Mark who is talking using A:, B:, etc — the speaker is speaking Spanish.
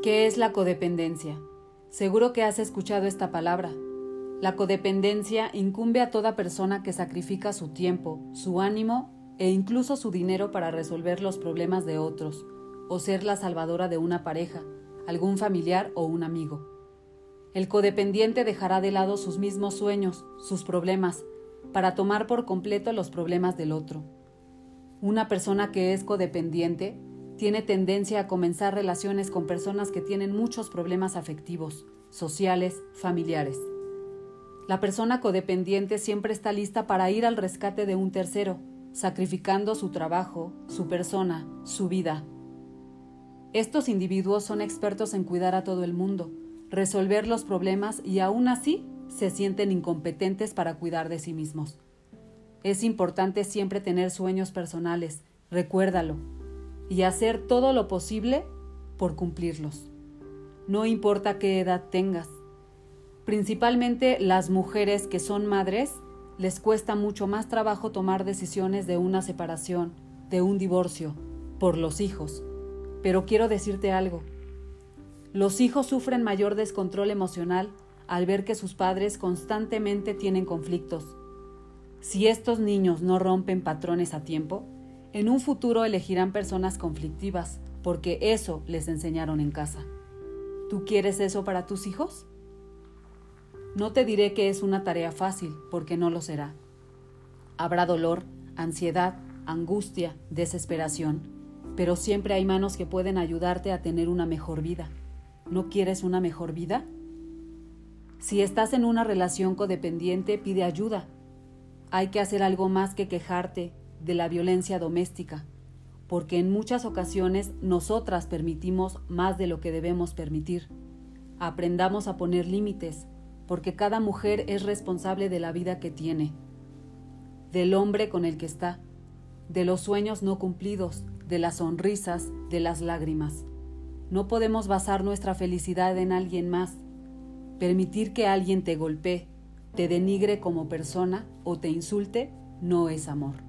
A: ¿Qué es la codependencia? Seguro que has escuchado esta palabra. La codependencia incumbe a toda persona que sacrifica su tiempo, su ánimo e incluso su dinero para resolver los problemas de otros, o ser la salvadora de una pareja, algún familiar o un amigo. El codependiente dejará de lado sus mismos sueños, sus problemas, para tomar por completo los problemas del otro. Una persona que es codependiente tiene tendencia a comenzar relaciones con personas que tienen muchos problemas afectivos, sociales, familiares. La persona codependiente siempre está lista para ir al rescate de un tercero, sacrificando su trabajo, su persona, su vida. Estos individuos son expertos en cuidar a todo el mundo, resolver los problemas y aún así se sienten incompetentes para cuidar de sí mismos. Es importante siempre tener sueños personales, recuérdalo, y hacer todo lo posible por cumplirlos. No importa qué edad tengas. Principalmente las mujeres que son madres les cuesta mucho más trabajo tomar decisiones de una separación, de un divorcio, por los hijos. Pero quiero decirte algo. Los hijos sufren mayor descontrol emocional al ver que sus padres constantemente tienen conflictos. Si estos niños no rompen patrones a tiempo, en un futuro elegirán personas conflictivas, porque eso les enseñaron en casa. ¿Tú quieres eso para tus hijos? No te diré que es una tarea fácil, porque no lo será. Habrá dolor, ansiedad, angustia, desesperación, pero siempre hay manos que pueden ayudarte a tener una mejor vida. ¿No quieres una mejor vida? Si estás en una relación codependiente, pide ayuda. Hay que hacer algo más que quejarte, de la violencia doméstica, porque en muchas ocasiones nosotras permitimos más de lo que debemos permitir. Aprendamos a poner límites, porque cada mujer es responsable de la vida que tiene, del hombre con el que está, de los sueños no cumplidos, de las sonrisas, de las lágrimas. No podemos basar nuestra felicidad en alguien más. Permitir que alguien te golpee, te denigre como persona o te insulte no es amor.